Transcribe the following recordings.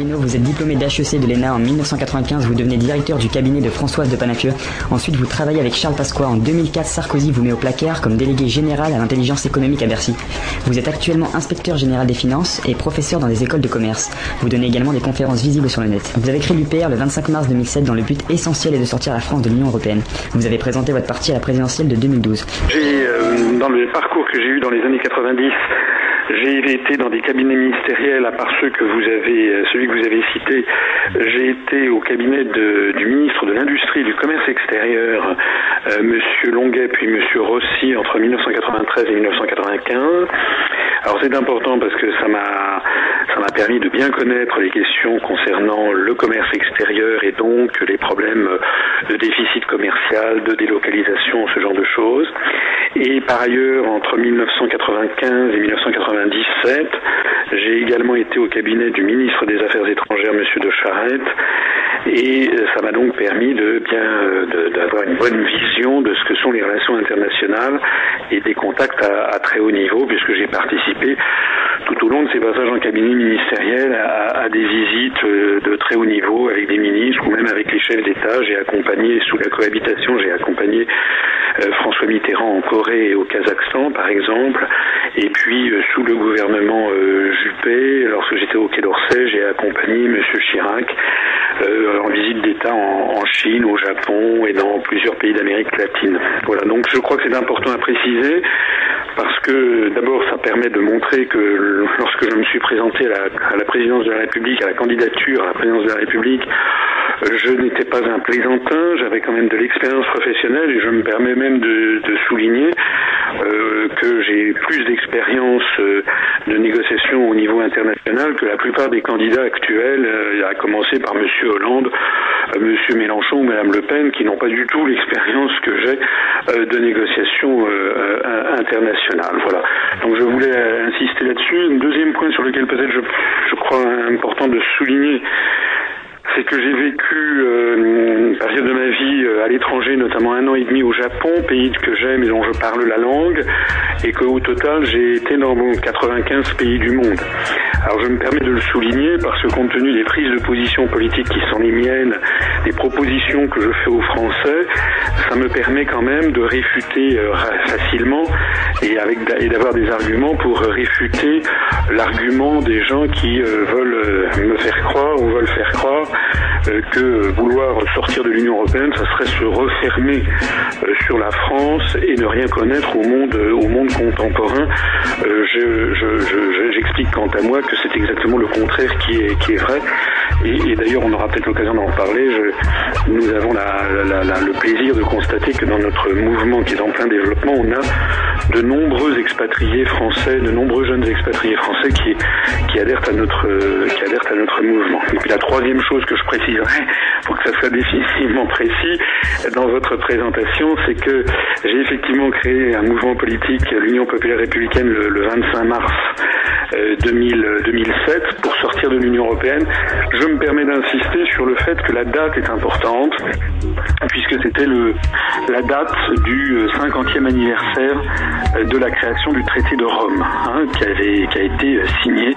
Vous êtes diplômé d'HEC de l'ENA en 1995, vous devenez directeur du cabinet de Françoise de Panafieux. Ensuite, vous travaillez avec Charles Pasqua. En 2004, Sarkozy vous met au placard comme délégué général à l'intelligence économique à Bercy. Vous êtes actuellement inspecteur général des finances et professeur dans des écoles de commerce. Vous donnez également des conférences visibles sur le net. Vous avez créé l'UPR le 25 mars 2007 dans le but essentiel est de sortir la France de l'Union Européenne. Vous avez présenté votre parti à la présidentielle de 2012. J'ai, euh, dans le parcours que j'ai eu dans les années 90, j'ai été dans des cabinets ministériels, à part ceux que vous avez, euh, celui que vous avez cité. J'ai été au cabinet du ministre de l'Industrie et du Commerce extérieur, euh, Monsieur Longuet puis Monsieur Rossi entre 1993 et 1995. Alors c'est important parce que ça m'a ça m'a permis de bien connaître les questions concernant le commerce extérieur et donc les problèmes de déficit commercial, de délocalisation, ce genre de choses. Et par ailleurs, entre 1995 et 1997, j'ai également été au cabinet du ministre des Affaires étrangères, Monsieur de Charette, et ça m'a donc permis de bien d'avoir une bonne vision de ce que sont les relations internationales et des contacts à, très haut niveau, puisque j'ai participé tout au long de ces passages en cabinet ministériel à, des visites de très haut niveau avec des ministres ou même avec les chefs d'État. J'ai accompagné sous la cohabitation, j'ai accompagné euh, François Mitterrand en Corée et au Kazakhstan, par exemple. Et puis euh, sous le gouvernement euh, Juppé, lorsque j'étais au Quai d'Orsay, j'ai accompagné M. Chirac euh, en visite d'État en, Chine, au Japon et dans plusieurs pays d'Amérique latine. Voilà, donc je crois que c'est important à préciser parce que d'abord ça permet de montrer que lorsque je me suis présenté à la présidence de la République, à la candidature à la présidence de la République, je n'étais pas un plaisantin, j'avais quand même de l'expérience professionnelle et je me permets même de, souligner euh, que j'ai plus d'expérience euh, de négociation au niveau international que la plupart des candidats actuels, euh, à commencer par Monsieur Hollande, Monsieur Mélenchon ou Madame Le Pen, qui n'ont pas du tout l'expérience que j'ai de négociation internationale. Voilà. Donc je voulais insister là-dessus. Un deuxième point sur lequel peut-être je, je crois important de souligner c'est que j'ai vécu euh, une période de ma vie euh, à l'étranger, notamment un an et demi au Japon, pays que j'aime et dont je parle la langue, et qu'au total j'ai été dans 95 pays du monde. Alors je me permets de le souligner parce que compte tenu des prises de position politiques qui sont les miennes, des propositions que je fais aux Français, ça me permet quand même de réfuter euh, facilement et avec et d'avoir des arguments pour réfuter l'argument des gens qui euh, veulent me faire croire ou veulent faire croire que vouloir sortir de l'Union européenne, ça serait se refermer euh, sur la France et ne rien connaître au monde, au monde contemporain. J'explique je, quant à moi que c'est exactement le contraire qui est, qui est vrai. Et, d'ailleurs, on aura peut-être l'occasion d'en parler. Nous avons la, le plaisir de constater que dans notre mouvement qui est en plein développement, on a de nombreux expatriés français, de nombreux jeunes expatriés français qui, qui adhèrent à notre, qui adhèrent à notre mouvement. Et puis la troisième chose que je préciserai, pour que ça soit définitivement précis, dans votre présentation, c'est que j'ai effectivement créé un mouvement politique, l'Union populaire républicaine, le, le 25 mars euh, 2000, 2007, pour sortir de l'Union européenne. Je me permets d'insister sur le fait que la date est importante, puisque c'était la date du 50e anniversaire de la création du traité de Rome, hein, qui, avait, qui a été signé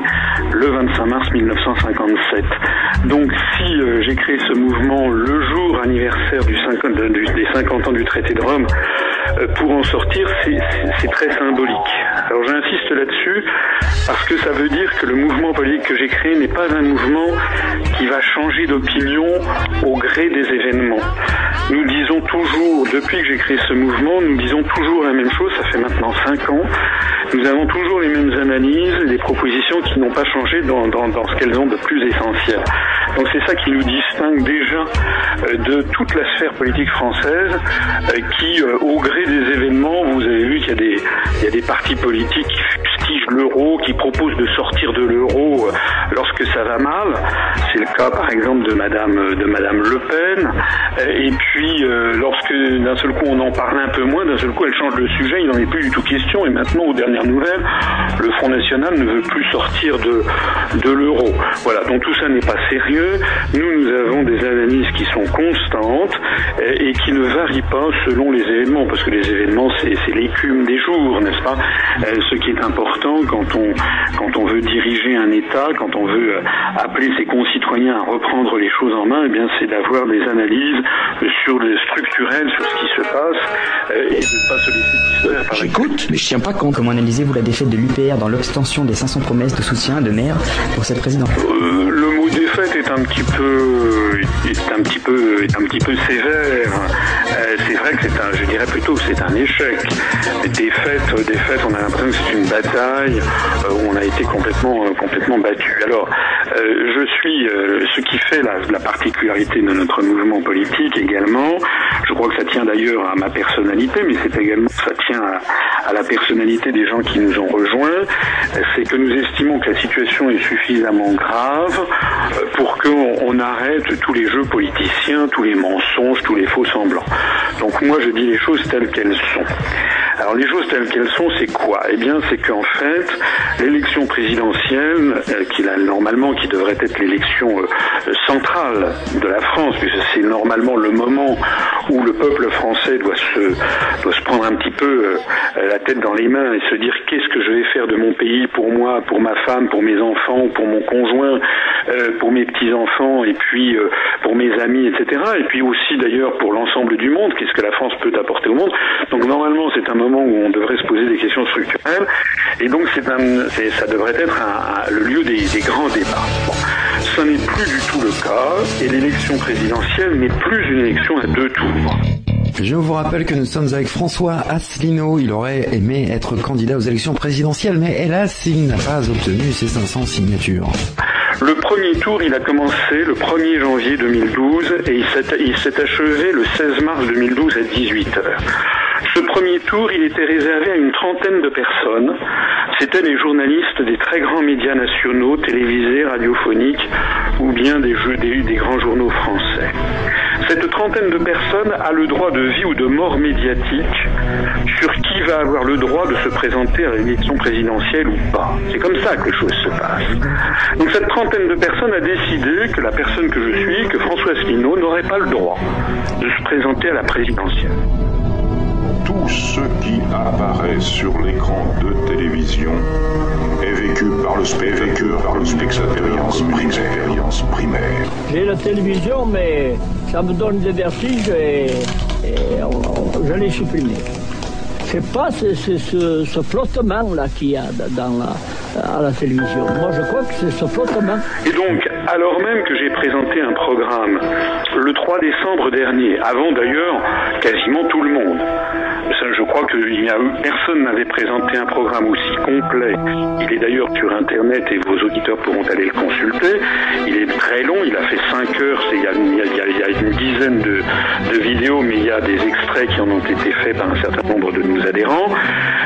le 25 mars 1957. Donc euh, j'ai créé ce mouvement le jour anniversaire du 50, du, des 50 ans du traité de Rome, pour en sortir, c'est très symbolique. Alors j'insiste là-dessus parce que ça veut dire que le mouvement politique que j'ai créé n'est pas un mouvement qui va changer d'opinion au gré des événements. Nous disons toujours, depuis que j'ai créé ce mouvement, nous disons toujours la même chose, ça fait maintenant 5 ans, nous avons toujours les mêmes analyses, les propositions qui n'ont pas changé dans, dans, ce qu'elles ont de plus essentiel. Donc c'est ça qui nous distingue déjà euh, de toute la sphère politique française euh, qui, euh, au gré des événements, vous avez vu qu'il y a des, partis politiques l'euro, qui proposent de sortir de l'euro lorsque ça va mal. C'est le cas par exemple de Madame, de Madame Le Pen. Et puis lorsque d'un seul coup on en parle un peu moins, d'un seul coup elle change le sujet, il n'en est plus du tout question. Et maintenant, aux dernières nouvelles, le Front National ne veut plus sortir de, de l'euro. Voilà, donc tout ça n'est pas sérieux. Nous, nous avons des analyses qui sont constantes et qui ne varient pas selon les événements, parce que les événements, c'est l'écume des jours, n'est-ce pas? Ce qui est important quand on, quand on veut diriger un l'État, quand on veut appeler ses concitoyens à reprendre les choses en main, eh bien c'est d'avoir des analyses sur le structurel, sur ce qui se passe, et de ne pas J'écoute, mais je tiens pas compte. Comment analysez-vous la défaite de l'UPR dans l'obstention des 500 promesses de soutien de maire pour cette présidentielle Le mot défaite est un petit peu, est un petit peu, est un petit peu sévère. c'est vrai que c'est un, je dirais plutôt que c'est un échec. Défaite, défaite, on a l'impression que c'est une bataille où on a été complètement, complètement battu. Alors, je suis, ce qui fait la, la particularité de notre mouvement politique également, je crois que ça tient d'ailleurs à ma personnalité, mais c'est également, ça tient à, à, la personnalité des gens qui nous ont rejoints, c'est que nous estimons que la situation est suffisamment grave pour qu'on arrête tous les jeux politiciens, tous les mensonges, tous les faux semblants. Donc moi je dis les choses telles qu'elles sont. Alors les choses telles qu'elles sont, c'est quoi? Eh bien, c'est qu'en fait, l'élection présidentielle, euh, qui a, normalement qui devrait être l'élection euh, centrale de la France, puisque c'est normalement le moment où le peuple français doit se doit se prendre un petit peu euh, la tête dans les mains et se dire qu'est-ce que je vais faire de mon pays pour moi, pour ma femme, pour mes enfants, pour mon conjoint, pour mes petits enfants et puis pour mes amis, etc. Et puis aussi d'ailleurs pour l'ensemble du monde, qu'est-ce que la France peut apporter au monde? Donc normalement, c'est un moment où on devrait se poser des questions structurelles. Et donc, c'est ça devrait être un, un, le lieu des, des grands débats. Bon. Ce n'est plus du tout le cas, et l'élection présidentielle n'est plus une élection à deux tours. Je vous rappelle que nous sommes avec François Asselineau. Il aurait aimé être candidat aux élections présidentielles, mais hélas, il n'a pas obtenu ses 500 signatures. Le premier tour, il a commencé le 1er janvier 2012 et il s'est achevé le 16 mars 2012 à 18h. Ce premier tour, il était réservé à une trentaine de personnes. C'étaient les journalistes des très grands médias nationaux, télévisés, radiophoniques, ou bien des, jeux, des, des grands journaux français. Cette trentaine de personnes a le droit de vie ou de mort médiatique sur qui va avoir le droit de se présenter à l'élection présidentielle ou pas. C'est comme ça que les choses se passent. Donc cette trentaine de personnes a décidé que la personne que je suis, que François Asselineau, n'aurait pas le droit de se présenter à la présidentielle tout ce qui apparaît sur l'écran de télévision est vécu par le spectateur, par le expérience primaire. primaire. J'ai la télévision, mais ça me donne des vertiges et, et on, on, je l'ai supprimé. C'est pas ce, ce, ce, ce flottement-là qu'il y a dans la, à la télévision. Moi, je crois que c'est ce flottement. Et donc, alors même que j'ai présenté un programme le 3 décembre dernier, avant d'ailleurs quasiment tout le monde, je crois que personne n'avait présenté un programme aussi complet. Il est d'ailleurs sur Internet et vos auditeurs pourront aller le consulter. Il est très long, il a fait 5 heures, il y a, une dizaine de, vidéos, mais il y a des extraits qui en ont été faits par un certain nombre de nos adhérents.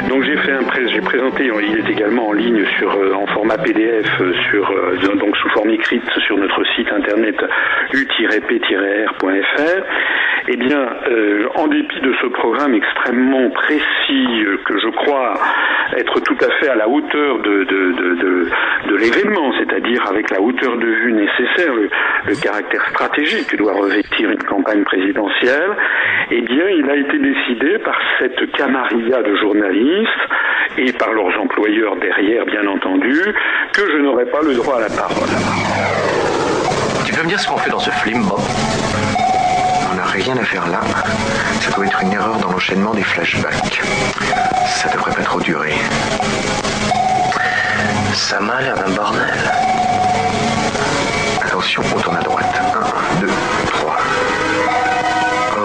Donc j'ai fait un j'ai présenté, il est également en ligne sur, en format PDF, sur, donc sous forme écrite sur notre site internet u-p-r.fr. Eh bien, euh, en dépit de ce programme extrêmement précis, euh, que je crois être tout à fait à la hauteur de, l'événement, c'est-à-dire avec la hauteur de vue nécessaire, le, caractère stratégique que doit revêtir une campagne présidentielle, eh bien, il a été décidé par cette camarilla de journalistes et par leurs employeurs derrière, bien entendu, que je n'aurais pas le droit à la parole. Tu peux me dire ce qu'on fait dans ce film, rien à faire là. Ça doit être une erreur dans l'enchaînement des flashbacks. Ça devrait pas trop durer. Ça m'a l'air d'un bordel. Attention, on tourne à droite. 1, 2, 3.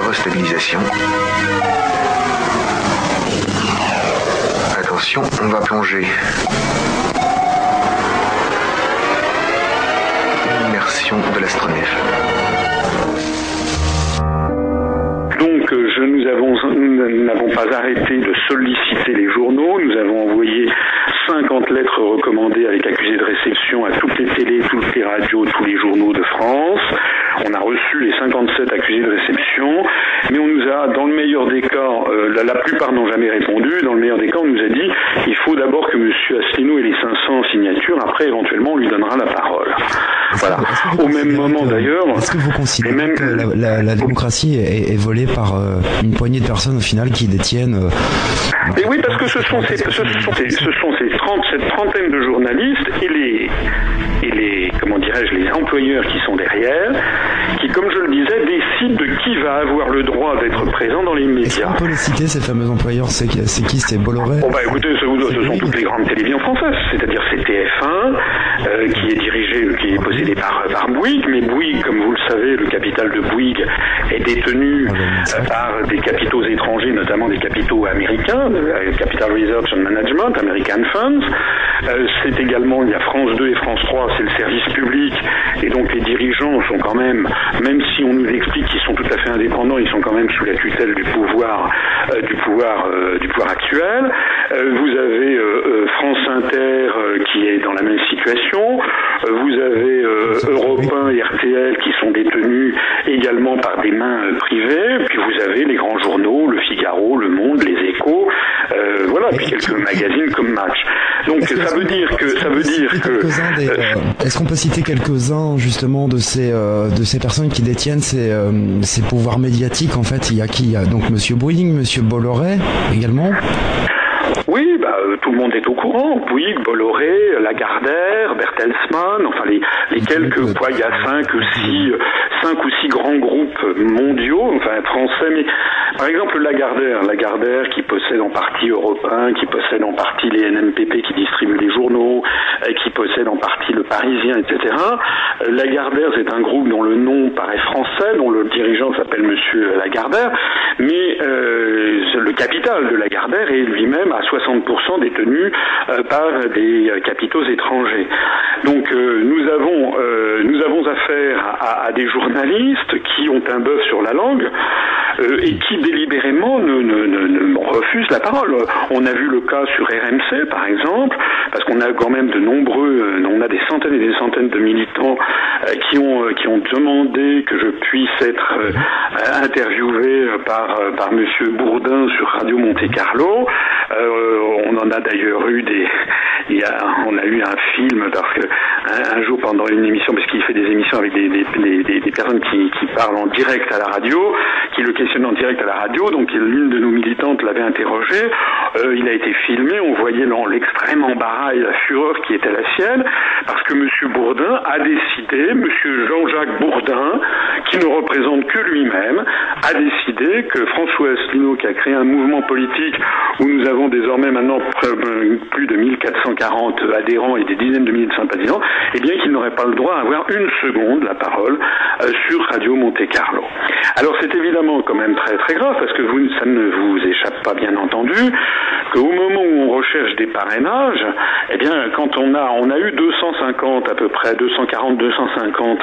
Restabilisation. Attention, on va plonger. De solliciter les journaux. Nous avons envoyé 50 lettres recommandées avec accusé de réception à toutes les télés, toutes les radios, tous les journaux de France. On a reçu les 57 accusés de réception, mais on nous a, dans le meilleur des cas, euh, la, la, plupart n'ont jamais répondu. Dans le meilleur des cas, on nous a dit il faut d'abord que M. Asselineau ait les 500 signatures. Après, éventuellement, on lui donnera la parole. Voilà. Au même moment, d'ailleurs. Est-ce que vous considérez même... que la, la, la démocratie est, est, volée par euh, une poignée de personnes au final qui détiennent euh... Et oui, parce que ce sont ces, ce sont ces, ce sont ces 30, cette trentaine de journalistes et les employeurs qui sont derrière, qui, comme je le disais, décident de qui va avoir le droit d'être présent dans les médias. On peut les citer, ces fameux employeurs C'est qui C'est Bolloré oh bah écoutez, ce, ce sont toutes les grandes télévisions françaises, c'est-à-dire c'est TF1, euh, qui est dirigé, qui est possédé par, par Bouygues, mais Bouygues, comme vous le savez, le capital de Bouygues est détenu euh, par des capitaux étrangers, notamment des capitaux américains, euh, Capital Research and Management, American Funds. c'est également, il y a France 2 et France 3, c'est le service public, et donc les dirigeants sont quand même, même si on nous explique qu'ils sont tout à fait indépendants, ils sont quand même sous la tutelle du pouvoir, du pouvoir, du pouvoir actuel. vous avez France Inter qui est dans la même situation. Vous avez Europe 1 et RTL qui sont détenus également par des mains privées. Puis vous avez les grands journaux, Le Figaro, Le Monde, Les Échos, euh, voilà, puis quelques magazines comme Match. Donc ça veut dire que ça veut dire que. Euh, euh, est-ce qu'on peut citer quelques-uns justement de ces de ces personnes qui détiennent ces, ces pouvoirs médiatiques en fait? Il y a qui? Il y a donc Monsieur Boeing, Monsieur Bolloré également. Oui, bah, euh, tout le monde est au courant. Bouygues, Bolloré, Lagardère, Bertelsmann, enfin les, les quelques, quoi, il y a cinq ou six, cinq ou six grands groupes mondiaux, enfin français, mais par exemple Lagardère, Lagardère qui possède en partie Europe 1, qui possède en partie les NMPP qui distribuent les journaux, qui possède en partie le Parisien, etc. Lagardère, c'est un groupe dont le nom paraît français, dont le dirigeant s'appelle Monsieur Lagardère, mais euh, le capital de Lagardère est lui-même à 60% détenu euh, par des capitaux étrangers. Donc euh, nous avons nous avons affaire à, des journalistes qui ont un bœuf sur la langue et qui délibérément ne, refusent la parole. On a vu le cas sur RMC par exemple, parce qu'on a quand même de nombreux, on a des centaines et des centaines de militants qui ont qui ont demandé que je puisse être interviewé par par Monsieur Bourdin sur Radio Monte Carlo. Euh, on en a d'ailleurs eu des, a, on a eu un film parce que un, jour pendant une émission, parce qu'il fait des émissions avec des, personnes qui, parlent en direct à la radio, qui le questionnent en direct à la radio. Donc l'une de nos militantes l'avait interrogé. Euh, il a été filmé. On voyait l'extrême embarras et la fureur qui était la sienne parce que Monsieur Bourdin a décidé, Monsieur Jean-Jacques Bourdin, qui ne représente que lui-même, a décidé que François Asselineau, qui a créé un mouvement politique où nous avons désormais maintenant plus de 1440 adhérents et des dizaines de milliers de sympathisants, eh bien qu'il n'aurait pas le droit à avoir une seconde la parole euh, sur Radio Monte Carlo. Alors c'est évidemment quand même très très grave parce que vous, ça ne vous échappe pas bien entendu qu'au moment où on recherche des parrainages, eh bien quand on a on a eu 250 à peu près 240 250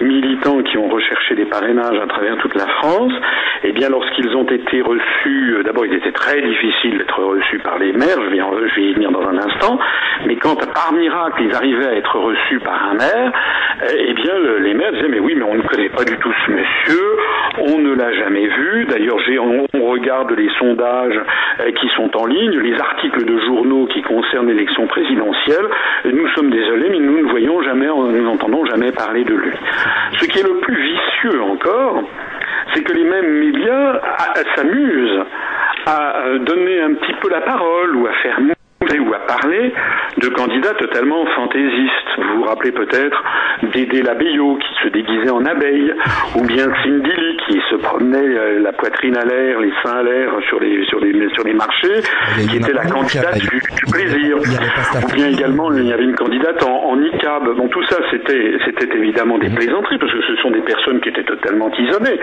militants qui ont recherché des parrainages à travers toute la France, eh bien lorsqu'ils ont été reçus, d'abord il était très difficile d'être reçus par les maires, je vais y venir dans un instant, mais quand par miracle ils arrivaient à être reçus par un maire, eh, eh bien les maires disaient mais oui mais on ne connaît pas du tout ce monsieur, on ne l'a jamais vu, d'ailleurs on, on, regarde les sondages euh, qui sont en ligne, les articles de journaux qui concernent l'élection présidentielle, nous sommes désolés mais nous ne voyons jamais, nous n'entendons jamais parler de lui. Ce qui est le plus vicieux encore, c'est que les mêmes médias s'amusent à donner un petit peu la parole ou à faire ou à parler de candidats totalement fantaisistes. Vous vous rappelez peut-être Dédé Labeyot qui se déguisait en abeille, ou bien Cindy Lee qui se promenait euh, la poitrine à l'air, les seins à l'air sur les, sur les, sur les marchés, qui était la candidate du, plaisir. Ou bien également, il y avait une candidate en, en niqab. Bon, tout ça, c'était, c'était évidemment des plaisanteries, parce que ce sont des personnes qui étaient totalement isolées,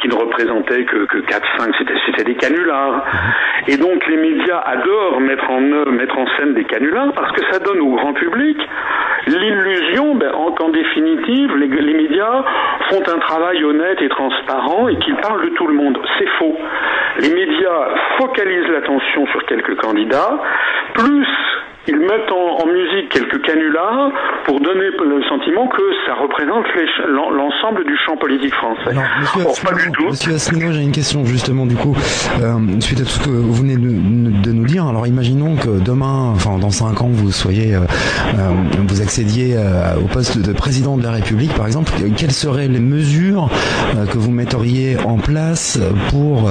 qui ne représentaient que, que 4-5, c'était, c'était des canulars. Et donc, les médias adorent mettre en œuvre mettre en scène des canulars parce que ça donne au grand public l'illusion ben, qu'en définitive, les, les, médias font un travail honnête et transparent et qu'ils parlent de tout le monde. C'est faux. Les médias focalisent l'attention sur quelques candidats, plus ils mettent en, en, musique quelques canulars pour donner le sentiment que ça représente l'ensemble du champ politique français. Alors, monsieur Or, pas du tout. Monsieur Asselineau, j'ai une question justement du coup, euh, suite à tout ce que vous venez de, de, nous dire. Alors imaginons que demain, enfin dans cinq ans, vous soyez, euh, euh, vous accédiez euh, au poste de président de la République, par exemple. Quelles seraient les mesures que vous metteriez en place pour,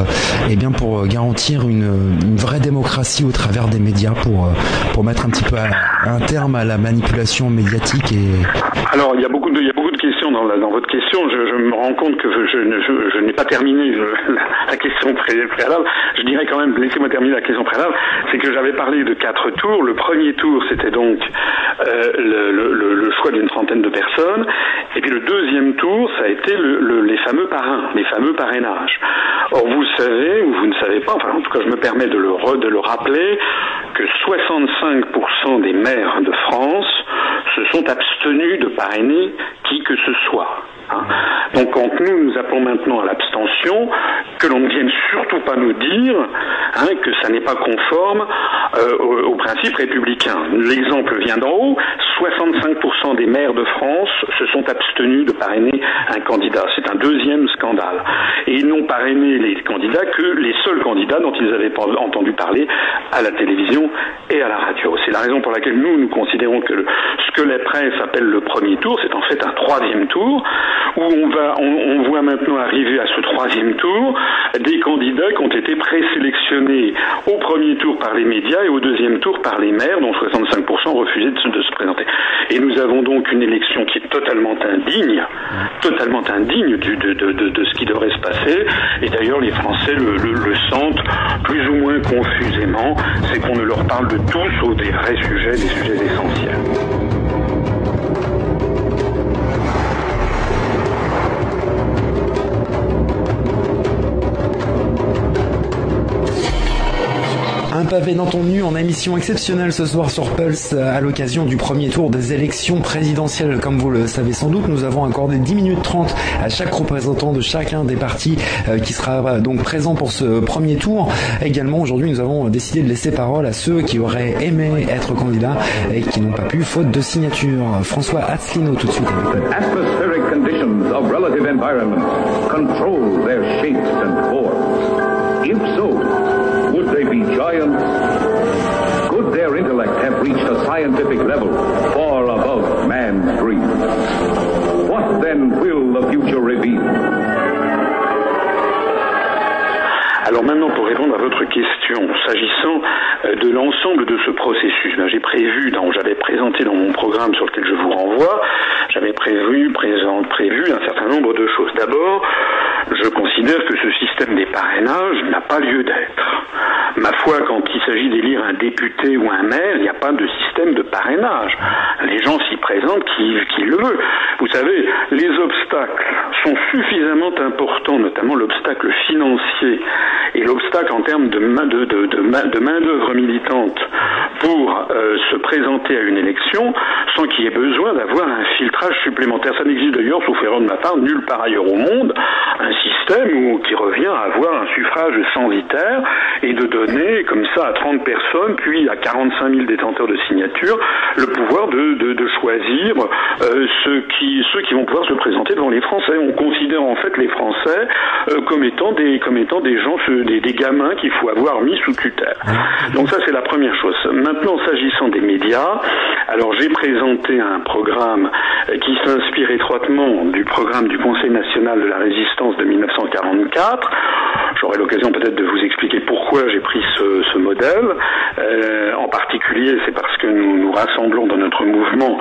eh bien, pour garantir une, une vraie démocratie au travers des médias, pour, pour mettre un petit peu un terme à la manipulation médiatique et alors il y a beaucoup de y a beaucoup dans, votre question. Je, me rends compte que je, n'ai pas terminé la, question préalable. Je dirais quand même, laissez-moi terminer la question préalable. C'est que j'avais parlé de quatre tours. Le premier tour, c'était donc euh, le, choix d'une trentaine de personnes. Et puis le deuxième tour, ça a été les fameux parrains, les fameux parrainages. Or, vous savez, ou vous ne savez pas, enfin en tout cas je me permets de le rappeler, que 65% des maires de France se sont abstenus de parrainer qui que ce soit. Donc quand nous nous appelons maintenant à l'abstention, que l'on ne vienne surtout pas nous dire hein, que ça n'est pas conforme euh, au, principe républicain. L'exemple vient d'en haut, 65% des maires de France se sont abstenus de parrainer un candidat. C'est un deuxième scandale. Et ils n'ont parrainé les candidats que les seuls candidats dont ils avaient entendu parler à la télévision et à la radio. C'est la raison pour laquelle nous, nous considérons que ce que la presse appelle le premier tour, c'est en fait un troisième tour où on, voit maintenant arriver à ce troisième tour des candidats qui ont été présélectionnés au premier tour par les médias et au deuxième tour par les maires, dont 65% refusaient de, se présenter. Et nous avons donc une élection qui est totalement indigne, totalement indigne de, ce qui devrait se passer. Et d'ailleurs, les Français le, le sentent plus ou moins confusément, c'est qu'on ne leur parle de tout sauf des vrais sujets, des sujets essentiels. Un pavé dans ton nu en émission exceptionnelle ce soir sur Pulse à l'occasion du premier tour des élections présidentielles. Comme vous le savez sans doute, nous avons accordé 10 minutes 30 à chaque représentant de chacun des partis euh, qui sera euh, donc présent pour ce premier tour. Également, aujourd'hui, nous avons décidé de laisser parole à ceux qui auraient aimé être candidats et qui n'ont pas pu faute de signature. François Asselineau tout de suite giants? Could their intellect have reached a scientific level far above man's dreams? What then will the future reveal? Alors maintenant, pour répondre à votre question, s'agissant euh, de l'ensemble de ce processus, ben, j'ai prévu, j'avais présenté dans mon programme sur lequel je vous renvoie, j'avais prévu, présent, prévu un certain nombre de choses. D'abord, je considère que ce système des parrainages n'a pas lieu d'être. Ma foi, quand il s'agit d'élire un député ou un maire, il n'y a pas de système de parrainage. Les gens s'y présentent qui, le veulent. Vous savez, les obstacles sont suffisamment importants, notamment l'obstacle financier et l'obstacle en termes de main-d'œuvre militante pour euh, se présenter à une élection sans qu'il y ait besoin d'avoir un filtrage supplémentaire. Ça n'existe d'ailleurs, sauf erreur de ma part, nulle part ailleurs au monde, système qui revient à avoir un suffrage censitaire et de donner comme ça à 30 personnes, puis à 45 000 détenteurs de signatures, le pouvoir de, choisir euh, ceux, qui, ceux qui vont pouvoir se présenter devant les Français. On considère en fait les Français euh, comme étant des comme étant des gens, des, des gamins qu'il faut avoir mis sous tutelle. Donc ça c'est la première chose. Maintenant s'agissant des médias, alors j'ai présenté un programme qui s'inspire étroitement du programme du Conseil national de la résistance de 1944. J'aurai l'occasion peut-être de vous expliquer pourquoi j'ai pris ce, modèle. Euh, en particulier, c'est parce que nous nous rassemblons dans notre mouvement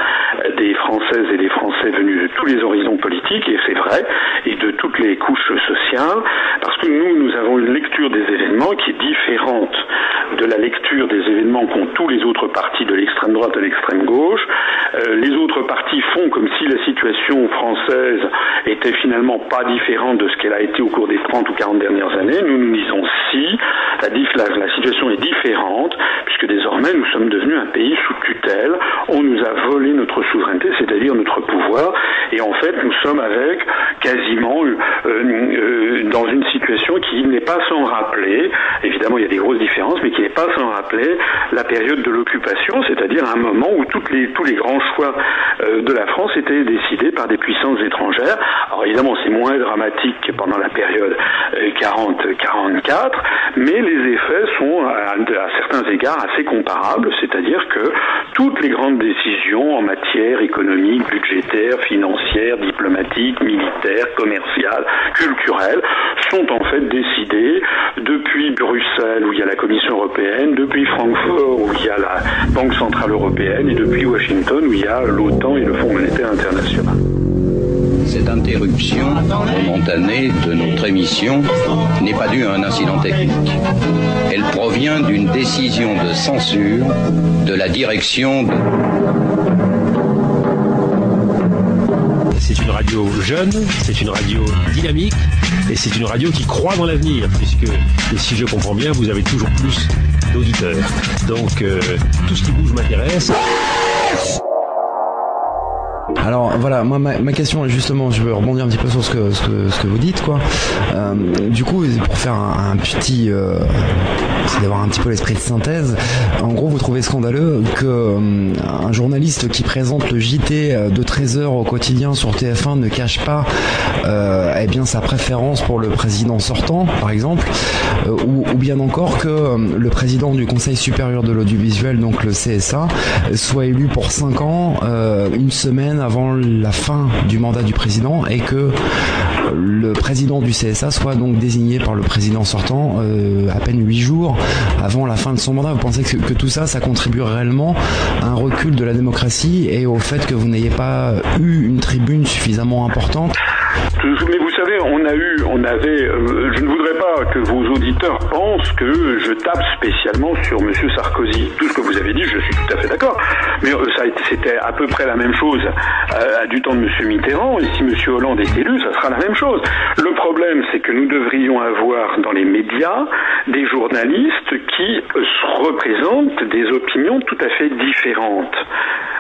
des Françaises et des Français venus de tous les horizons politiques, et c'est vrai, et de toutes les couches sociales, parce que nous, nous avons une lecture des événements qui est différente de la lecture des événements qu'ont tous les autres partis de l'extrême droite et de l'extrême gauche. Euh, les autres partis font comme si la situation française était finalement pas différente de ce qu'elle a été au cours des 30 ou 40 dernières années. Nous nous disons si, la, situation est différente, puisque désormais nous sommes devenus un pays sous tutelle, on nous a volé notre souveraineté, c'est-à-dire notre pouvoir, et en fait nous sommes avec quasiment euh, euh, dans une situation qui n'est pas sans rappeler, évidemment il y a des grosses différences, mais qui n'est pas sans rappeler la période de l'occupation, c'est-à-dire un moment où les, tous les grands choix euh, de la France étaient décidés par des puissances étrangères. Alors évidemment c'est moins dramatique pendant la période 40-44, mais les effets sont à, certains égards assez comparables, c'est-à-dire que toutes les grandes décisions en matière économique, budgétaire, financière, diplomatique, militaire, commerciale, culturelle sont en fait décidées depuis Bruxelles où il y a la Commission européenne, depuis Francfort où il y a la Banque centrale européenne et depuis Washington où il y a l'OTAN et le Fonds monétaire international. Cette interruption momentanée de notre émission n'est pas due à un incident technique. Elle provient d'une décision de censure de la direction de... C'est une radio jeune, c'est une radio dynamique et c'est une radio qui croit dans l'avenir puisque, si je comprends bien, vous avez toujours plus d'auditeurs. Donc euh, tout ce qui bouge m'intéresse. Alors voilà, moi ma, question justement, je veux rebondir un petit peu sur ce que, vous dites quoi. Euh, du coup, pour faire un, un petit, euh, c'est d'avoir un petit peu l'esprit de synthèse. En gros, vous trouvez scandaleux que euh, un journaliste qui présente le JT de 13 heures au quotidien sur TF1 ne cache pas euh, eh bien sa préférence pour le président sortant, par exemple, euh, ou, bien encore que euh, le président du Conseil supérieur de l'audiovisuel, donc le CSA, soit élu pour 5 ans, une semaine avant la fin du mandat du président, et que le président du CSA soit donc désigné par le président sortant euh, à peine 8 jours avant la fin de son mandat. Vous pensez que, tout ça, ça contribue réellement à un recul de la démocratie et au fait que vous n'ayez pas eu une tribune suffisamment importante mais vous savez, on a eu, on avait, euh, je ne voudrais pas que vos auditeurs pensent que je tape spécialement sur Monsieur Sarkozy. Tout ce que vous avez dit, je suis tout à fait d'accord. Mais euh, ça c'était à peu près la même chose euh, du temps de Monsieur Mitterrand. Et si Monsieur Hollande est élu, ça sera la même chose. Le problème, c'est que nous devrions avoir dans les médias des journalistes qui représentent des opinions tout à fait différentes.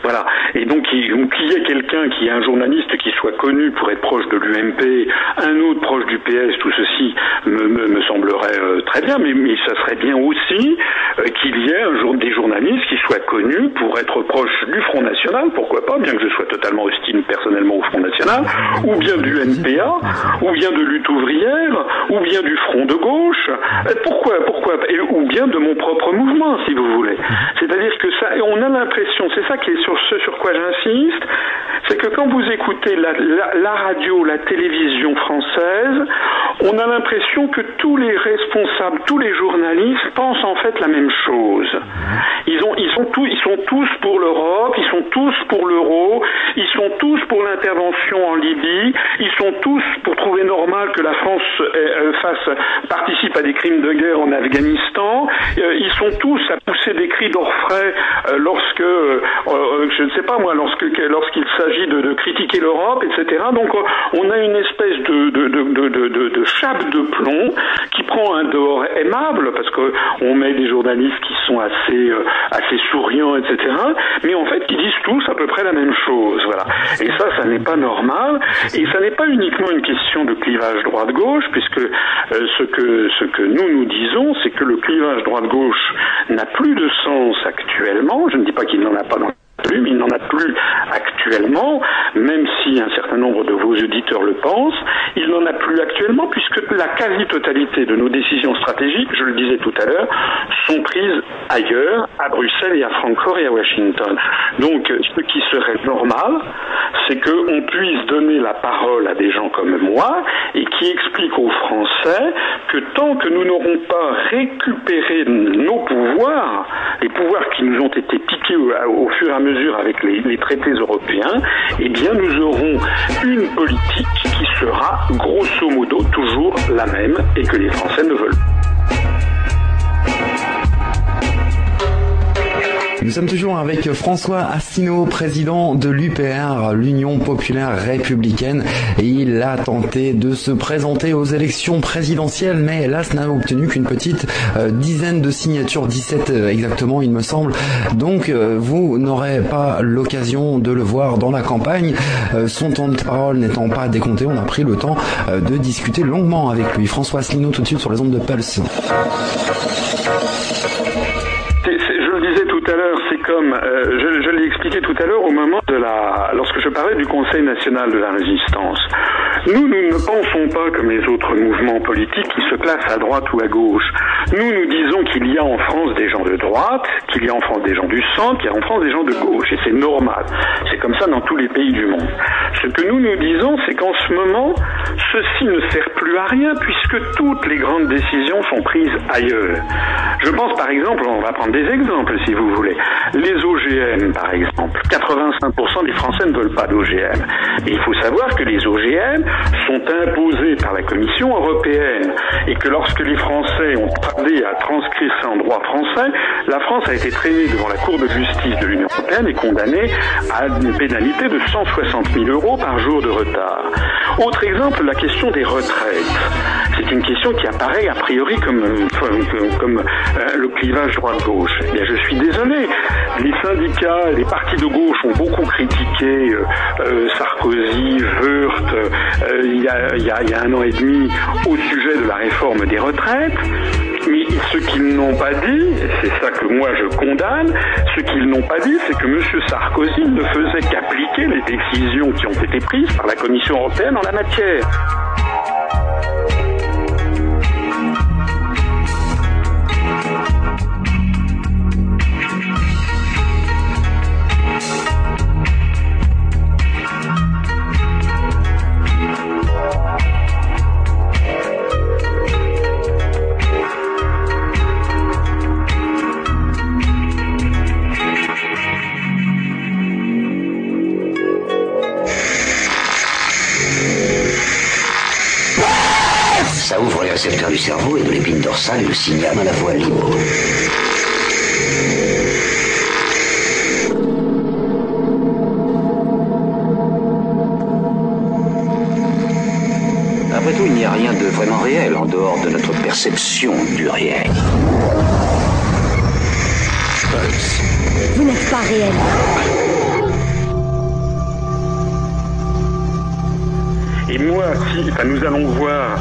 Voilà. Et donc, qu'il y ait quelqu'un qui est un journaliste qui soit connu pour être proche de l'UMP, un autre proche du PS, tout ceci me, me, semblerait euh, très bien, mais, mais ça serait bien aussi euh, qu'il y ait un jour des journalistes qui soient connus pour être proches du Front National, pourquoi pas, bien que je sois totalement hostile personnellement au Front National, ou bien du NPA, ou bien de lutte ouvrière, ou bien du Front de gauche, pourquoi, pourquoi, et, ou bien de mon propre mouvement, si vous voulez. C'est-à-dire que ça, on a l'impression, c'est ça qui est sur ce sur quoi j'insiste, c'est que quand vous écoutez la, radio, la télévision française, on a l'impression que tous les responsables, tous les journalistes pensent en fait la même chose. Ils, ont, ils, sont, tous, pour l'Europe, ils sont tous pour l'euro, ils sont tous pour l'intervention en Libye, ils sont tous pour trouver normal que la France euh, fasse, participe à des crimes de guerre en Afghanistan, euh, ils sont tous à pousser des cris d'orfraie euh, lorsque, je ne sais pas moi, lorsqu'il s'agit de, critiquer l'Europe, etc. Donc on a une espèce de, chape de plomb qui prend un dehors aimable, parce qu'on met des journalistes qui sont assez, euh, souriants, etc. Mais en fait qui disent tous à peu près la même chose. Voilà. Et ça, ça n'est pas normal. Et ça n'est pas uniquement une question de clivage droite-gauche, puisque euh, ce, que, que nous nous disons, c'est que le clivage droite-gauche n'a plus de sens actuellement. Je ne dis pas qu'il n'en a pas dans il n'en a plus actuellement, même si un certain nombre de vos auditeurs le pensent, il n'en a plus actuellement puisque la quasi-totalité de nos décisions stratégiques, je le disais tout à l'heure, sont prises ailleurs, à Bruxelles et à Francfort et à Washington. Donc, ce qui serait normal, c'est qu'on puisse donner la parole à des gens comme moi et qui expliquent aux Français que tant que nous n'aurons pas récupéré nos pouvoirs, les pouvoirs qui nous ont été piqués au, au fur et à mesure avec les, les, traités européens, eh bien nous aurons une politique qui sera grosso modo toujours la même et que les Français ne veulent pas. Nous sommes toujours avec François Asselineau, président de l'UPR, l'Union populaire républicaine, il a tenté de se présenter aux élections présidentielles, mais hélas n'a obtenu qu'une petite euh, dizaine de signatures, 17 euh, exactement il me semble. Donc euh, vous n'aurez pas l'occasion de le voir dans la campagne. Son temps de parole n'étant pas décompté, on a pris le temps de discuter longuement avec lui. François Asselineau tout de suite sur les ondes de Pulse. Comme euh, je, l'ai expliqué tout à l'heure au moment de la lorsque je parlais du Conseil national de la résistance. Nous, nous ne pensons pas comme les autres mouvements politiques qui se placent à droite ou à gauche. Nous, nous disons qu'il y a en France des gens de droite, qu'il y a en France des gens du centre, qu'il y a en France des gens de gauche, et c'est normal. C'est comme ça dans tous les pays du monde. Ce que nous nous disons, c'est qu'en ce moment, ceci ne sert plus à rien puisque toutes les grandes décisions sont prises ailleurs. Je pense par exemple, on va prendre des exemples si vous voulez. Les OGM par exemple. 85% des Français ne veulent pas d'OGM. Et il faut savoir que les OGM sont imposés par la Commission européenne et que lorsque les Français ont tardé à transcrire ça en droit français, la France a été traînée devant la Cour de justice de l'Union européenne et condamnée à une pénalité de 160 000 euros par jour de retard. Autre exemple, la question des retraites. C'est une question qui apparaît a priori comme, comme, euh, le clivage droite-gauche. Eh je suis désolé. Les syndicats, les partis de gauche ont beaucoup critiqué euh, euh, Sarkozy, Wörth, a, il, y a, il y a un an et demi au sujet de la réforme des retraites. Mais ce qu'ils n'ont pas dit, c'est ça que moi je condamne, ce qu'ils n'ont pas dit, c'est que M. Sarkozy ne faisait qu'appliquer les décisions qui ont été prises par la Commission européenne en la matière. Les récepteurs du cerveau et de l'épine dorsale et le signal à la voie libre. Après tout, il n'y a rien de vraiment réel en dehors de notre perception du réel. Vous n'êtes pas réel. Et moi, si, enfin, nous allons voir,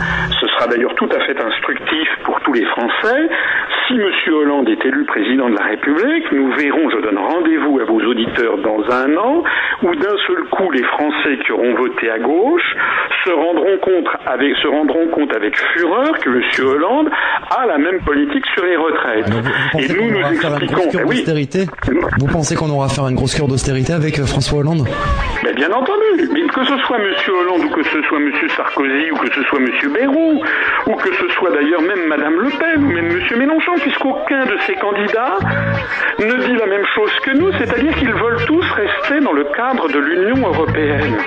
sera d'ailleurs tout à fait instructif pour tous les Français. Si M. Hollande est élu président de la République, nous verrons, je donne rendez-vous à vos auditeurs dans un an, où d'un seul coup les Français qui auront voté à gauche se rendront compte avec, se rendront compte avec fureur que M. Hollande a la même politique sur les retraites. Et nous nous expliquons. Une Eh oui, Vous pensez qu'on aura à faire une grosse cure d'austérité avec euh, François Hollande Mais bien entendu, mais que ce soit M. Hollande ou que ce soit M. Sarkozy ou que ce soit M. Bayrou ou que ce soit d'ailleurs même Mme Le Pen ou même M. Mélenchon, puisqu'aucun de ces candidats ne dit la même chose que nous, c'est-à-dire qu'ils veulent tous rester dans le cadre de l'Union européenne.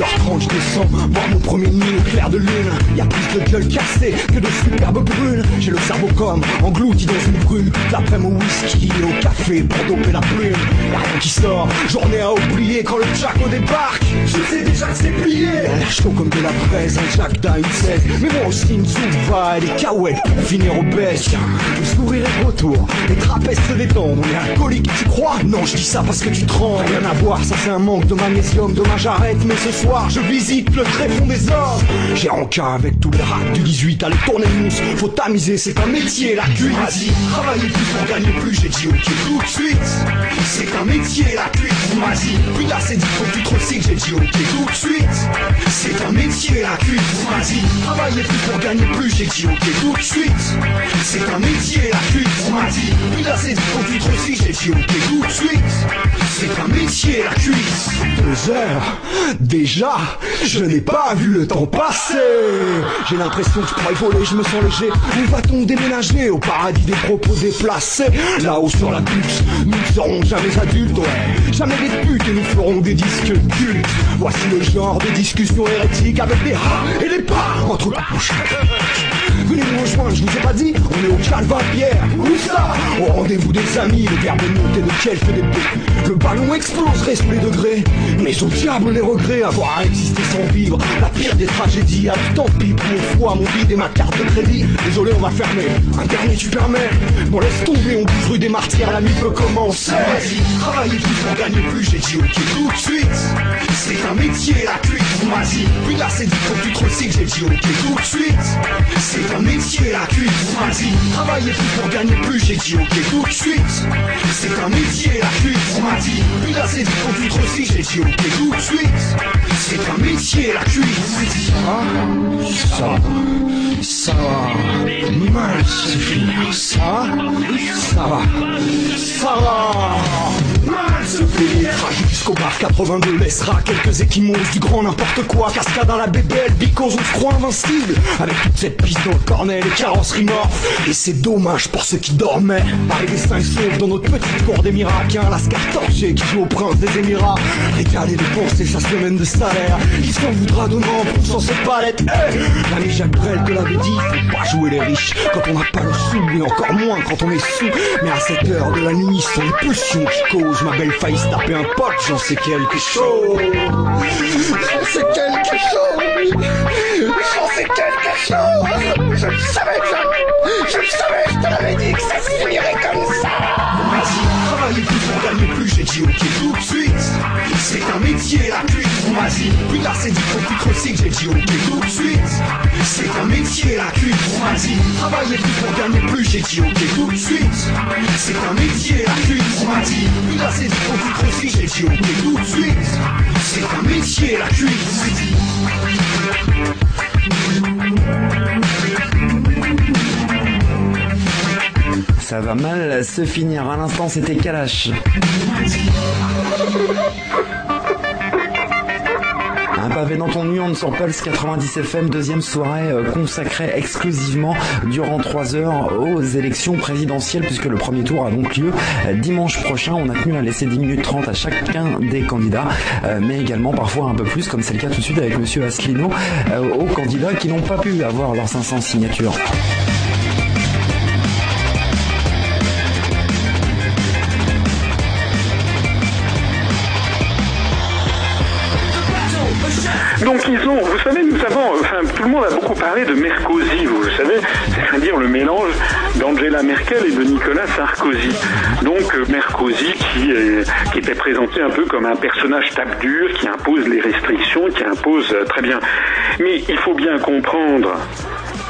18h30, je descends, voir mon premier nid au clair de lune. Y a plus de gueule cassée que de superbes brunes. J'ai le cerveau comme englouti dans une brune. L'après mon whisky au café pour doper la plume. Y'a rien qui sort, journée à oublier quand le Jaco débarque. Je sais déjà que c'est plié. Y'a l'air chaud comme de la braise, un Jack d'un 16. Mais moi aussi une souva et des cahuètes pour finir au best. Le sourire est retour, les trapèzes se détendent. On est alcoolique, tu crois? Non, je dis ça parce que tu trembles. Rien à boire, ça c'est un manque de magnésium. Demain j'arrête, mais ce soir je visite le tréfonds des hommes. J'ai rencard avec tous les rats du 18 à les tourner mousse. Faut tamiser, c'est un métier, la cuite. Vas-y, travailler plus pour gagner plus, j'ai dit ok tout de suite. C'est un métier, la cuite. Vas-y, là c'est dit faut que tu te j'ai dit ok tout de suite. C'est un métier, la cuite. Vas-y, travailler plus pour gagner plus, j'ai dit ok tout de suite. C'est un métier, la cuite. Vas-y, là c'est dit faut que tu te j'ai dit ok tout de suite. C'est un métier, la cuite. Deux heures, déjà, je n'ai pas vu le temps passer. J'ai l'impression que je pourrais voler, je me sens léger. Où va-t-on déménager au paradis des propos déplacés Là-haut sur la butte, nous ne serons jamais adultes, ouais. Jamais des putes et nous ferons des disques cultes. Voici le genre de discussion hérétique avec des rats et des pas entre couches. Venez nous rejoindre, je vous ai pas dit, on est au Calvin Pierre. Où ça Au rendez-vous des amis, le verbe monté de quelques débris. Le ballon explose, reste les degrés. Mais au diable les regrets, avoir existé sans vivre. La pire des tragédies, ah, tant pis pour mon foie, mon vide et ma carte de crédit. Désolé, on va fermer. Un dernier, tu permets Bon, laisse tomber, on bouge rue des martyrs, la nuit peut commencer. Vas-y, travaillez plus pour gagner plus, j'ai dit ok tout de suite. C'est un métier, la c'est dit, faut que tu te recycles, j'ai dit ok tout de suite. C'est un métier, la cuite, m'a dit, travaillez plus pour gagner plus, j'ai dit ok tout de suite. C'est un métier la cuite, on m'a dit, plus assez de conduite aussi, j'ai dit ok tout de suite. C'est un métier la cuite, on m'a dit, ah, ça, ça va. Mal se ça, ça va, ça va. Mal se finir. Jusqu'au bar 82 laissera quelques équimos du grand n'importe quoi, cascade dans la BBL, because on se croit invincible. Avec toute cette piste dans le cornet, les carrosseries mortes. Et c'est dommage pour ceux qui dormaient. Paris des 5 sauves dans notre petite cour des miracles. Un lascar torché qui joue au prince des Émirats. Régaler dépenser sa semaine de salaire. Qui s'en voudra demain en poussant cette palette? Hey L'ami Jacques Brel te l'avait dit, faut pas jouer les riches quand on n'a pas le sou, et encore moins quand on est sous. Mais à cette heure de la nuit, ce sont les pulsions qui causent. Ma belle faille se taper un pote, j'en sais quelque chose. J'en sais quelque chose. J'en sais quelque chose. Je le savais, je, je le savais, je te l'avais dit que ça se finirait comme ça. C'est un métier la cuite, dit, plus tard c'est faut plus creuser, j'ai dit ok tout de suite. C'est un métier la cuite, dit, travaillez plus pour gagner plus, j'ai dit ok tout de suite. C'est un métier la cuite, dit, plus tard c'est faut plus creuser, j'ai dit ok tout de suite. C'est un métier la cuite. Ça va mal se finir. À l'instant, c'était Kalash. Pavé dans ton nuit, on sur Pulse 90 FM, deuxième soirée euh, consacrée exclusivement durant 3 heures aux élections présidentielles, puisque le premier tour a donc lieu euh, dimanche prochain. On a tenu à laisser 10 minutes 30 à chacun des candidats, euh, mais également parfois un peu plus, comme c'est le cas tout de suite avec Monsieur Asselineau, aux candidats qui n'ont pas pu avoir leurs 500 signatures. Donc ils ont, vous savez, nous avons, enfin tout le monde a beaucoup parlé de Mercosi, vous savez, c'est-à-dire le mélange d'Angela Merkel et de Nicolas Sarkozy. Donc euh, Mercosi qui, euh, qui était présenté un peu comme un personnage tape dur, qui impose les restrictions, qui impose euh, très bien. Mais il faut bien comprendre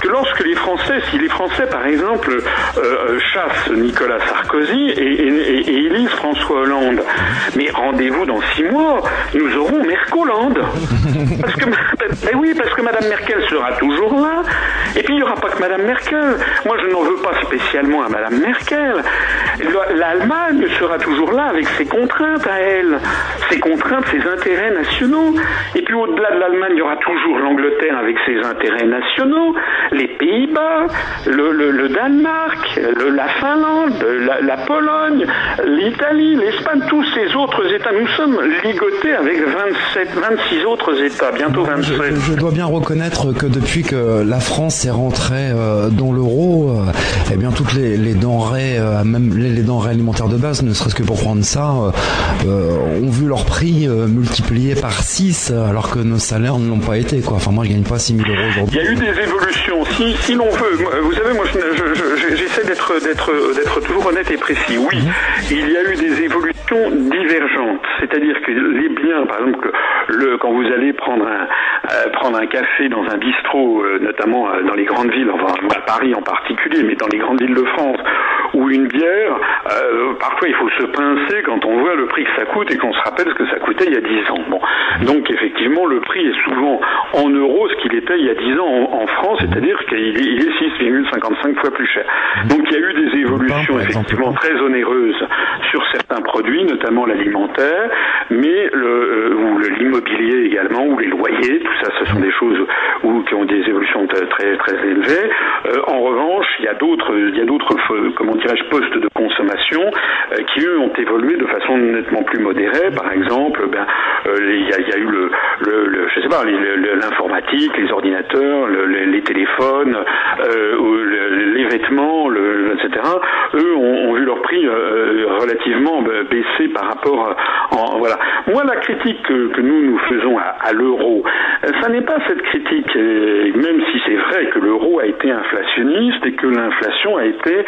que lorsque les Français, si les Français par exemple euh, euh, chassent Nicolas Sarkozy et, et- et- et élisent François Hollande, mais rendez-vous dans six mois, nous aurons Mercoland. Parce que, ben oui, parce que Madame Merkel sera toujours là. Et puis il n'y aura pas que Madame Merkel. Moi je n'en veux pas spécialement à Madame Merkel. Le- L'Allemagne sera toujours là avec ses contraintes à elle, ses contraintes, ses intérêts nationaux. Et puis au-delà de l'Allemagne, il y aura toujours l'Angleterre avec ses intérêts nationaux, les Pays-Bas, le, le- le Danemark, le- la Finlande, la, la Pologne, l'Italie, l'Espagne, tous ces autres États. Nous sommes ligotés avec 27, 26 autres États, bientôt 27. Je dois bien reconnaître que depuis que la France est rentrée euh, dans l'euro, euh, eh bien toutes les, les denrées, euh, même les, les denrées alimentaires de base, ne serait-ce que pour prendre ça, euh, ont vu leur prix multiplié par 6 alors que nos salaires ne l'ont pas été. Quoi. Enfin moi je gagne pas 6 000 euros Il aujourd'hui. y a eu des évolutions. Si, si l'on veut, vous savez, moi, je- je- je- j'essaie d'être, d'être, d'être toujours honnête et précis. Oui, il y a eu des évolutions divergentes. C'est-à-dire que les biens, par exemple, le, quand vous allez prendre un, euh, prendre un café dans un bistrot, euh, notamment euh, dans les grandes villes, enfin à Paris en particulier, mais dans les grandes villes de France, ou une bière, parfois il faut se pincer quand on voit le prix que ça coûte et qu'on se rappelle ce que ça coûtait il y a 10 ans. Bon, donc effectivement, le prix est souvent en euros ce qu'il était il y a 10 ans en, en France, c'est-à-dire qu'il est, il est 6,55 fois plus cher. Donc il y a eu des évolutions effectivement très onéreuses sur certains produits, notamment l'alimentaire, mais le, euh, ou l'immobilier également, ou les loyers, tout ça, ce sont des choses où, qui ont des évolutions très très, élevées. Euh, en revanche, il y a d'autres, il y a d'autres, comment dirais-je, postes de consommation euh, qui eux ont évolué de façon nettement plus modérée. Par exemple, ben, euh, il y, a, il y a eu le, le, le- je sais pas, l'informatique, les ordinateurs, le- les, les téléphones, euh, les vêtements, etc. Eux ont, ont vu leur prix euh, relativement euh, baisser par rapport en, voilà. Moi, la critique que, que nous nous faisons à, à l'euro, euh, ça n'est pas cette critique, euh, même si c'est vrai que l'euro a été inflationniste et que l'inflation a été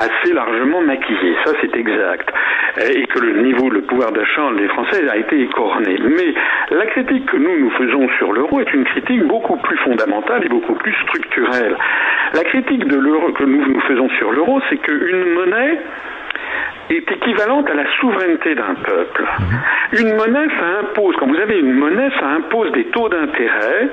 assez largement maquillée. Ça, c'est exact. et que le niveau, le pouvoir d'achat des Français a été écorné. Mais la critique que nous nous faisons sur l'euro est une critique beaucoup plus fondamentale et beaucoup plus structurelle. La critique de l'euro que nous nous faisons sur l'euro, c'est qu'une monnaie est équivalente à la souveraineté d'un peuple. Une monnaie, ça impose, quand vous avez une monnaie, ça impose des taux d'intérêt,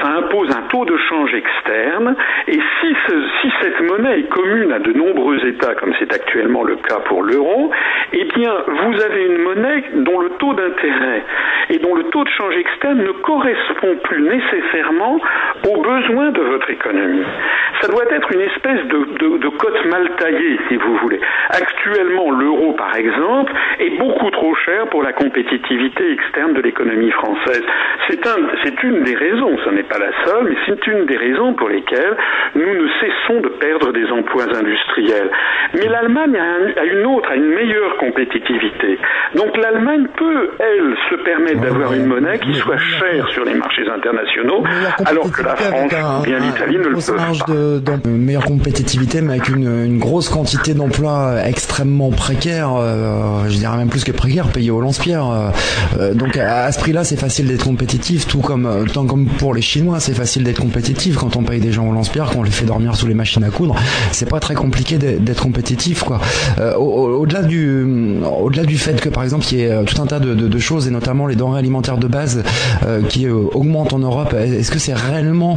ça impose un taux de change externe, et si, ce- si cette monnaie est commune à de nombreux États, comme c'est actuellement le cas pour l'euro, eh bien, vous avez une monnaie dont le taux d'intérêt et dont le taux de change externe ne correspond plus nécessairement aux besoins de votre économie. Ça doit être une espèce de, de- de cote mal taillée, si vous voulez. Actuellement, l'euro, par exemple, est beaucoup trop cher pour la compétitivité externe de l'économie française. C'est un, une des raisons, ce n'est pas la seule, mais c'est une des raisons pour lesquelles nous ne cessons de perdre des emplois industriels. Mais l'Allemagne a, un- a une autre, a une meilleure compétitivité. Donc l'Allemagne peut, elle, se permettre d'avoir une monnaie qui soit chère sur les marchés internationaux, alors que la France ou bien l'Italie ne le peuvent pas. de, une meilleure compétitivité, mais avec une, une grosse quantité d'emplois extrêmement précaires, euh, je dirais même plus que précaires, payés au lance-pierre. euh, euh, donc à, ce prix-là, c'est facile d'être compétitif, tout comme, tant comme pour les Chinois, c'est facile d'être compétitif quand on paye des gens au lance-pierre, qu'on les fait dormir sous les machines à coudre. C'est pas très compliqué d'être compétitif, quoi. Au- au- Au-delà du, au-delà du fait que par exemple il y ait tout un tas de, choses et notamment les denrées alimentaires de base qui augmentent en Europe, est-ce que c'est réellement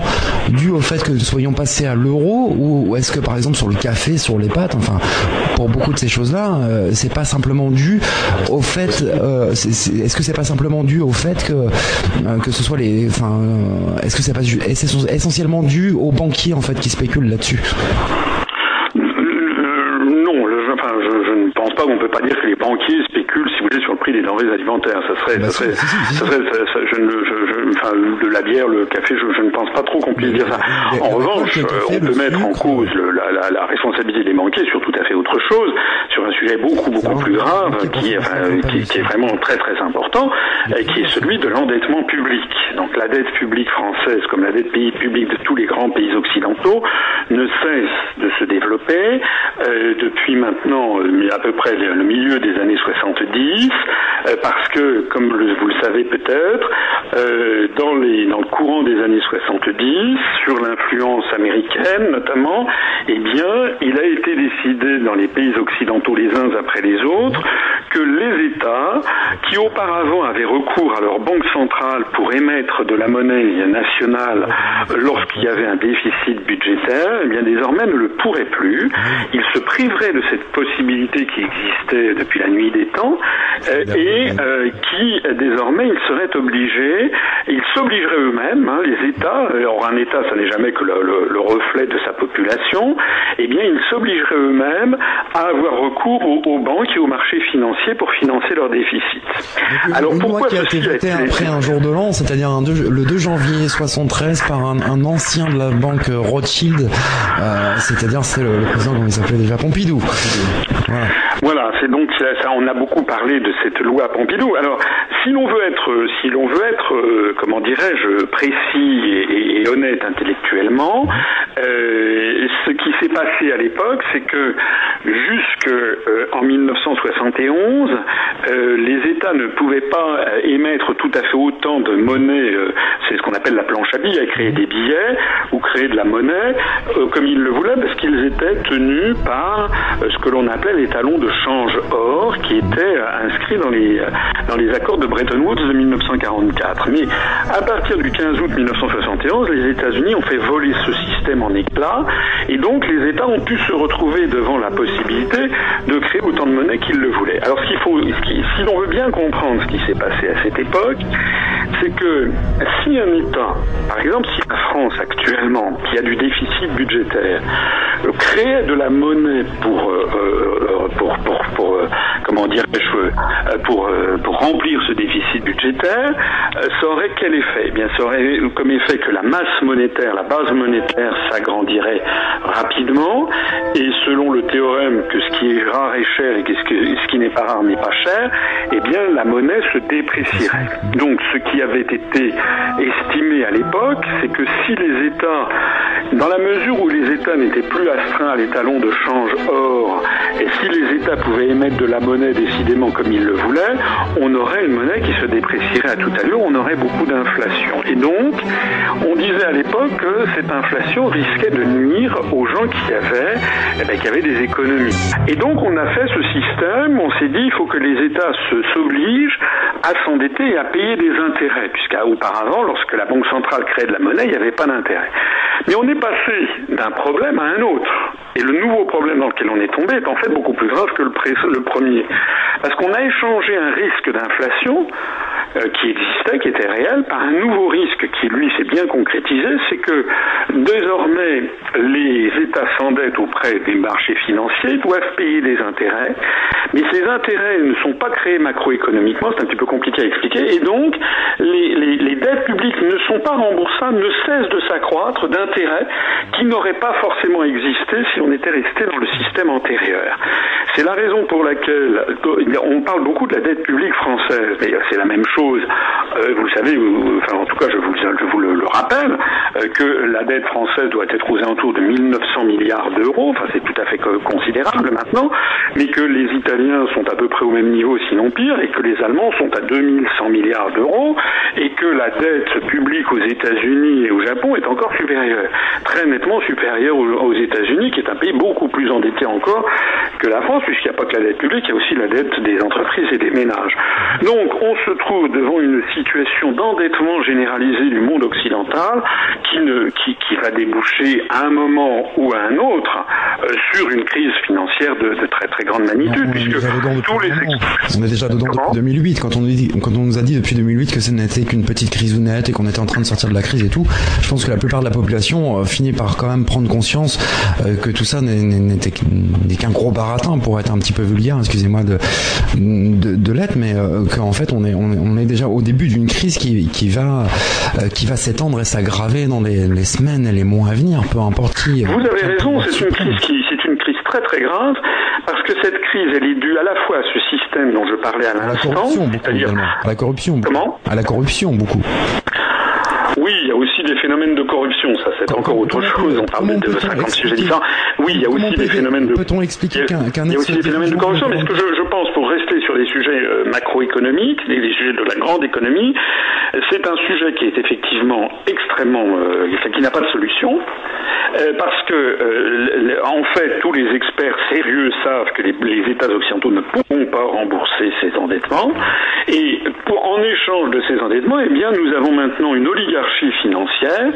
dû au fait que nous soyons passés à l'euro ou, ou est-ce que par exemple sur le café, sur les pâtes, enfin pour beaucoup de ces choses-là, euh, c'est pas simplement dû au fait, euh, est-ce que c'est pas simplement dû au fait que euh, que ce soit les, enfin, est-ce que c'est pas essentiellement dû aux banquiers en fait qui spéculent là-dessus? Non, je ne pense pas qu'on peut pas dire que les banquiers spéculent, si vous voulez, sur le prix des denrées alimentaires. Ça serait, ça serait, ça serait, ça- ça- je ne, je, je- enfin, de la bière, le café, je, je ne pense pas trop qu'on puisse dire ça. En revanche, on peut mettre en cause le- la, la- la responsabilité des banquiers sur tout à fait autre chose, sur un sujet beaucoup beaucoup plus grave, qui est, enfin, qui, qui est vraiment très très important, et qui est celui de l'endettement public. Donc la dette publique française, comme la dette pays publique de tous les grands pays occidentaux, ne cesse de se développer euh, depuis maintenant euh, à peu près le le milieu des années 70, euh, parce que, comme le- vous le savez peut-être, euh, dans, les- dans le courant des années 70, sur l'influence américaine notamment, eh bien, il a été décidé dans les pays occidentaux les uns après les autres que les États, qui auparavant avaient recours à leur banque centrale pour émettre de la monnaie nationale lorsqu'il y avait un déficit budgétaire, eh bien désormais ne le pourraient plus. Ils se priveraient de cette possibilité qui existait depuis la nuit des temps euh, et euh, qui euh, désormais ils seraient obligés, ils s'obligeraient eux-mêmes, hein, les États, euh, or un État ça n'est jamais que le, le- le reflet de sa population, eh bien ils s'obligeraient eux-mêmes à avoir recours aux, aux banques et aux marchés financiers pour financer leur déficit. Alors pourquoi qui a été été- après un jour de l'an, c'est-à-dire le 2 janvier 73 par un, un ancien de la banque Rothschild, euh, c'est-à-dire c'est le, le président comment il s'appelait déjà Pompidou. Voilà. Voilà, c'est donc ça, on a beaucoup parlé de cette loi Pompidou. Alors, si l'on veut être, euh, si l'on veut être, euh, comment dirais-je, précis et, honnête intellectuellement, euh, ce qui s'est passé à l'époque, c'est que jusque euh, en 1971, euh, les États ne pouvaient pas euh, émettre tout à fait autant de monnaie. c'est ce qu'on appelle la planche à billets, créer des billets ou créer de la monnaie comme ils le voulaient, parce qu'ils étaient tenus par ce que l'on appelait les talons de change or, qui étaient inscrits dans les dans les accords de Bretton Woods de 1944. Mais à partir du 15 août 1971, les États-Unis ont fait voler ce système en éclats, et donc les États ont pu se retrouver devant la possibilité de créer autant de monnaie qu'ils le voulaient. Alors ce qu'il faut, si l'on veut bien comprendre ce qui s'est passé à cette époque, c'est que si un État, par exemple si la France actuellement, qui a du déficit budgétaire, euh, créait de la monnaie pour, euh, euh, pour, pour, pour, euh, comment dirais-je, euh, pour, euh, pour remplir ce déficit budgétaire, euh, ça aurait quel effet? Eh bien, ça aurait comme effet que la masse monétaire, la base monétaire s'agrandirait rapidement, et selon le théorème que ce qui est rare est cher et que ce, qui n'est pas rare n'est pas cher, eh bien, la monnaie se déprécierait. Donc, ce qui avait été estimé à l'époque, c'est que si les États, dans la mesure où les États n'étaient plus astreints à l'étalon de change or, et si les États pouvaient émettre de la monnaie décidément comme ils le voulaient, on aurait une monnaie qui se déprécierait à tout à l'heure, on aurait beaucoup d'inflation. Et donc, on disait à l'époque que cette inflation risquait de nuire aux gens qui avaient, eh ben, qui avaient des économies. Et donc, on a fait ce système, on s'est dit, il faut que les États s'obligent à s'endetter et à payer des intérêts, puisqu'auparavant, lorsque la Banque centrale créait de la monnaie, il n'y avait pas d'intérêt. Mais on est passé d'un problème à un autre. Et le nouveau problème dans lequel on est tombé est en fait beaucoup plus grave que le premier. Parce qu'on a échangé un risque d'inflation euh, qui existait, qui était réel, par un nouveau risque qui, lui, s'est bien concrétisé, c'est que désormais, les États s'endettent auprès des marchés financiers, doivent payer des intérêts, mais ces intérêts ne sont pas créés macroéconomiquement, c'est un petit peu compliqué à expliquer, et donc les, dettes publiques ne sont pas remboursables, ne cessent de s'accroître d'intérêts qui n'auraient pas forcément existé si on était resté dans le système antérieur. C'est la raison pour laquelle on parle beaucoup de la dette publique française, mais c'est la même chose. Euh, vous savez, enfin en tout cas je vous, le, rappelle, euh, que la dette française doit être aux alentours de 1900 milliards d'euros, enfin c'est tout à fait considérable maintenant, mais que les Italiens sont à peu près au même niveau, sinon pire, et que les Allemands sont à 2100 milliards d'euros, et que la dette publique aux États-Unis et au Japon est encore supérieure, très nettement supérieure aux, États-Unis, qui est un pays beaucoup plus endetté encore que la France, puisqu'il n'y a pas que la dette publique, il y a aussi la dette des entreprises et des ménages. Donc on se trouve devant une situation d'endettement généralisé du monde occidental qui, ne, qui, qui, va déboucher à un moment ou à un autre euh, sur une crise financière de, de, très très grande magnitude, puisque tous les on est déjà dedans depuis 2008 quand on, dit, quand on nous a dit depuis 2008 que ce n'était qu'une petite crise ou nette et qu'on était en train de sortir de la crise et tout. Je pense que la plupart de la population euh, finit par quand même prendre conscience euh, que tout ça n'était qu'un gros baratin pour être un petit peu vulgaire, excusez-moi de, de, de l'être, mais qu'en fait on est, on est, on est déjà au début d'une crise qui, qui va, euh, qui va s'étendre et s'aggraver dans les, les, semaines et les mois à venir, peu importe qui. Vous avez raison, c'est une crise qui, c'est une crise très très grave parce que cette crise, elle est due à la fois à ce système dont je parlais à l'instant, c'est-à-dire à la corruption. Comment? À la corruption, beaucoup. Oui, il y a aussi des phénomènes de corruption, ça c'est encore autre chose. On parle de 50 sujets différents. Oui, il y a aussi des phénomènes de. Peut-on expliquer qu'un Il y a aussi des phénomènes de corruption, mais ce que je, pense, pour rester sur les sujets euh, macroéconomiques, les, sujets de la grande économie, c'est un sujet qui est effectivement extrêmement, euh, qui n'a pas de solution, euh, parce que en fait tous les experts sérieux savent que les, les, États occidentaux ne pourront pas rembourser ces endettements, et pour, en échange de ces endettements, eh bien nous avons maintenant une oligarchie financière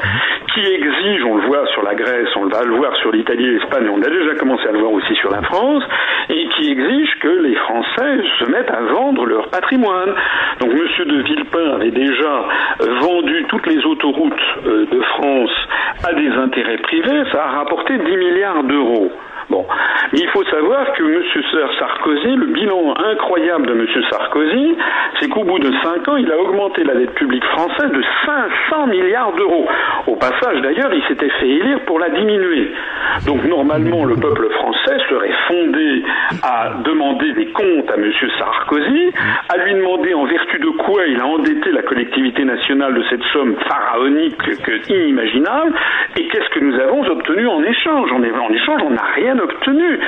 qui exige, on le voit sur la Grèce, on va le voir sur l'Italie et l'Espagne, on a déjà commencé à le voir aussi sur la France, et qui exige que les Français se mettent à vendre leur patrimoine. Donc M. de Villepin avait déjà vendu toutes les autoroutes de France à des intérêts privés, ça a rapporté 10 milliards d'euros. Bon, mais il faut savoir que M. Sarkozy, le bilan incroyable de M. Sarkozy, c'est qu'au bout de 5 ans, il a augmenté la dette publique française de 500 milliards d'euros. Au passage, d'ailleurs, il s'était fait élire pour la diminuer. Donc, normalement, le peuple français serait fondé à demander des comptes à M. Sarkozy, à lui demander en vertu de quoi il a endetté la collectivité nationale de cette somme pharaonique que, inimaginable, et qu'est-ce que nous avons obtenu en échange? En échange, on n'a rien obtenu.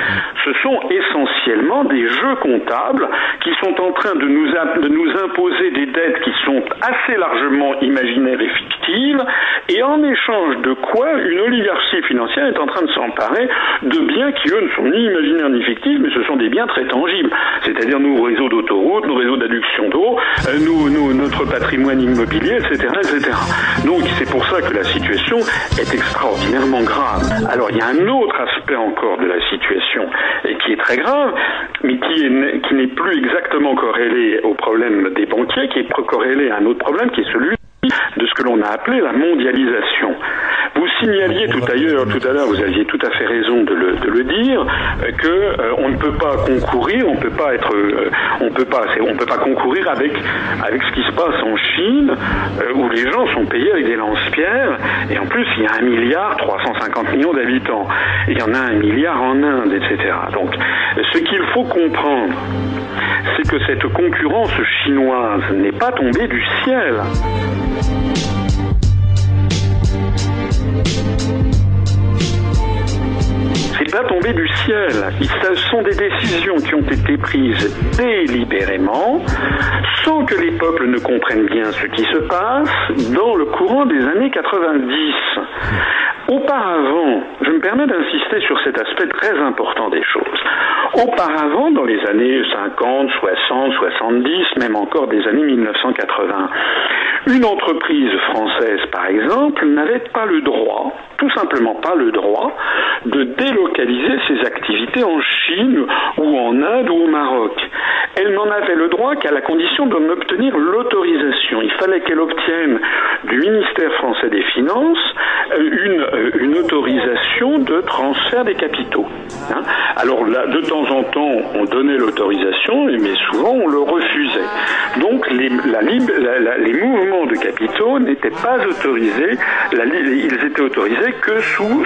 Ce sont essentiellement des jeux comptables qui sont en train de nous, de nous imposer des dettes qui sont assez largement imaginaires et fictives, et en échange de quoi une oligarchie financière est en train de s'emparer de biens qui, eux, ne sont ni imaginaires ni fictifs, mais ce sont des biens très tangibles, c'est-à-dire nos réseaux d'autoroutes, nos réseaux d'adduction d'eau, euh, notre patrimoine immobilier, etc. etc. Donc c'est pour ça que la situation est extraordinairement grave. Alors il y a un autre aspect encore de la situation et qui est très grave, mais qui n'est plus exactement corrélé au problème des banquiers, qui est corrélé à un autre problème qui est celui de ce que l'on a appelé la mondialisation. Vous signaliez tout à l'heure, tout à l'heure, vous aviez tout à fait raison de le, de le dire, euh, que euh, on ne peut pas concourir, on peut pas être, euh, on peut pas, on peut pas concourir avec avec ce qui se passe en Chine, euh, où les gens sont payés avec des lance-pierres, et en plus il y a un milliard 350 millions d'habitants, il y en a un milliard en Inde, etc. Donc, ce qu'il faut comprendre, c'est que cette concurrence chinoise n'est pas tombée du ciel. C'est pas tombé du ciel. Ce sont des décisions qui ont été prises délibérément, sans que les peuples ne comprennent bien ce qui se passe, dans le courant des années 90. Auparavant, je me permets d'insister sur cet aspect très important des choses. Auparavant, dans les années 50, 60, 70, même encore des années 1980, une entreprise française, par exemple, n'avait pas le droit, tout simplement pas le droit, de délocaliser ses activités en Chine ou en Inde ou au Maroc. Elle n'en avait le droit qu'à la condition d'en obtenir l'autorisation. Il fallait qu'elle obtienne du ministère français des Finances euh, de transfert des capitaux. hein. Alors là, de temps en temps, on donnait l'autorisation, mais souvent on le refusait. Donc les, mouvements de capitaux n'étaient pas autorisés, ils étaient autorisés que sous,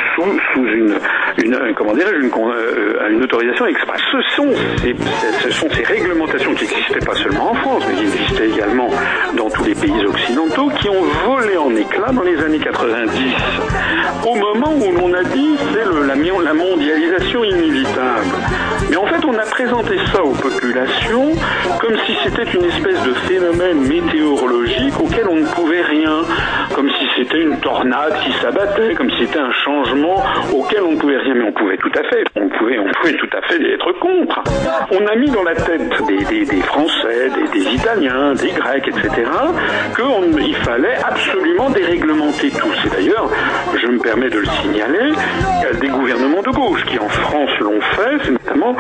euh, une autorisation express. Ce sont, ces, ce sont ces réglementations qui n'existaient pas seulement en France, mais qui existaient également dans tous les pays occidentaux, qui ont volé en éclats dans les années 90, au moment où l'on a dit la mondialisation inévitable. Mais en fait, on a présenté ça aux populations comme si c'était une espèce de phénomène météorologique auquel on ne pouvait rien, comme si c'était une tornade qui s'abattait, comme si c'était un changement auquel on ne pouvait rien, mais on pouvait tout à fait, on pouvait, on pouvait tout à fait être contre. On a mis dans la tête des, Français, des, Italiens, des Grecs, etc., qu'il fallait absolument déréglementer tout. C'est d'ailleurs, je me permets de le signaler, des gouvernements de gauche qui en France l'ont fait, c'est notamment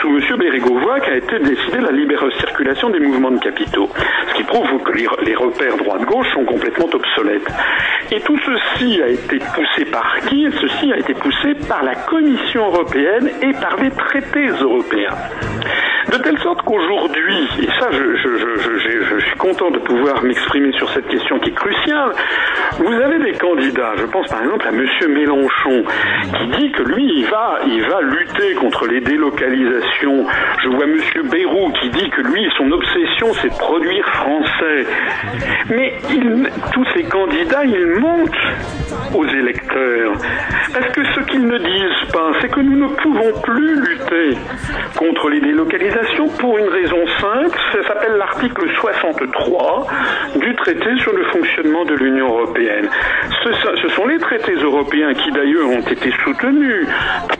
sous M. Bérégovoy qu'a été décidée la libérale circulation des mouvements de capitaux. Ce qui prouve que les, repères droite-gauche sont complètement obsolètes. Et tout ceci a été poussé par qui? Ceci a été poussé par la Commission européenne et par les traités européens. De telle sorte qu'aujourd'hui, et ça je suis content de pouvoir m'exprimer sur cette question qui est cruciale, vous avez des candidats, je pense par exemple à M. Mélenchon, qui dit que lui, il va, il va lutter contre les délocalisations. Je vois M. Bayrou qui dit que lui, son obsession, c'est produire français. Mais tous ces candidats, ils mentent aux électeurs. Parce que ce qu'ils ne disent pas, c'est que nous ne pouvons plus lutter contre les délocalisations pour une raison simple, ça s'appelle l'article 63 du traité sur le fonctionnement de l'Union européenne. Ce sont les traités européens qui d'ailleurs ont été soutenus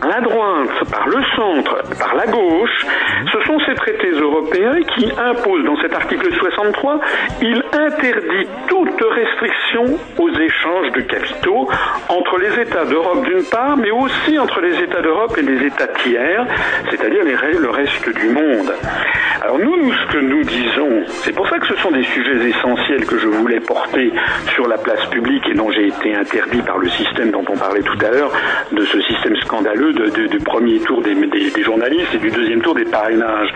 par la droite, par le centre, par la gauche. Ce sont ces traités européens qui imposent dans cet article 63, il interdit toute restriction aux échanges de capitaux entre les États d'Europe d'une part, mais aussi entre les États d'Europe et les États tiers, c'est-à-dire le reste du monde. Alors nous, nous, ce que nous disons, c'est pour ça que ce sont des sujets essentiels que je voulais porter sur la place publique et dont j'ai été interdit par le système dont on parlait tout à l'heure, de ce système scandaleux de- premier tour des, des- des journalistes et du deuxième tour des parrainages.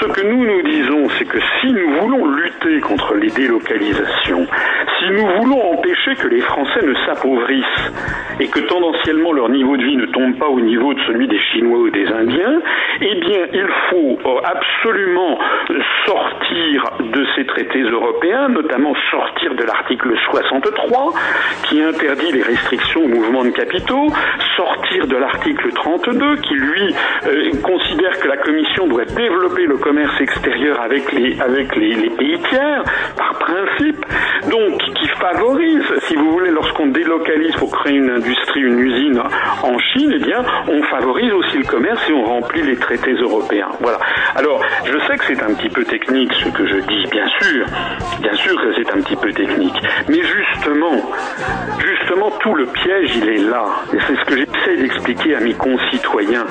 Ce que nous nous disons, c'est que si nous voulons lutter contre les délocalisations, si nous voulons empêcher que les Français ne s'appauvrissent et que tendanciellement leur niveau de vie ne tombe pas au niveau de celui des Chinois ou des Indiens, eh bien il faut euh, absolument sortir de ces traités européens, notamment sortir de l'article 63 qui interdit les restrictions au mouvement de capitaux, sortir de l'article 32 qui lui euh, considère que la Commission doit développer le commerce extérieur avec les, avec les, les pays tiers, par principe, donc qui favorise, si vous voulez, lorsqu'on délocalise pour créer une industrie, une usine en Chine, eh bien, on favorise aussi le commerce et on remplit les traités européens. Voilà. Alors, je sais que c'est un petit peu technique ce que je dis, bien sûr, bien sûr que c'est un petit peu technique, mais justement, justement, tout le piège, il est là. Et c'est ce que j'essaie d'expliquer à mes concitoyens.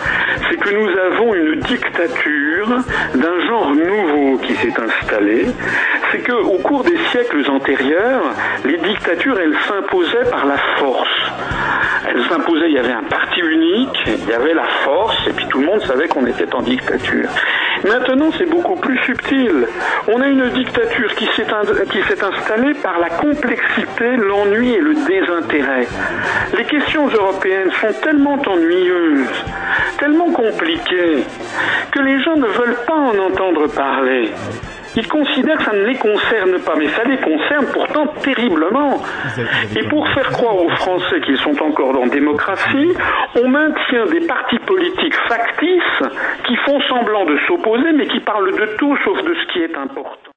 C'est que nous avons une dictature d'un genre nouveau qui s'est installée. C'est que, au cours des siècles antérieurs, les dictatures, elles s'imposaient par la force. Elle s'imposait, il y avait un parti unique, il y avait la force, et puis tout le monde savait qu'on était en dictature. Maintenant, c'est beaucoup plus subtil. On a une dictature qui s'est installée par la complexité, l'ennui et le désintérêt. Les questions européennes sont tellement ennuyeuses, tellement compliquées, que les gens ne veulent pas en entendre parler. Ils considèrent que ça ne les concerne pas, mais ça les concerne pourtant terriblement. Et pour faire croire aux Français qu'ils sont encore dans la démocratie, on maintient des partis politiques factices qui font semblant de s'opposer, mais qui parlent de tout sauf de ce qui est important.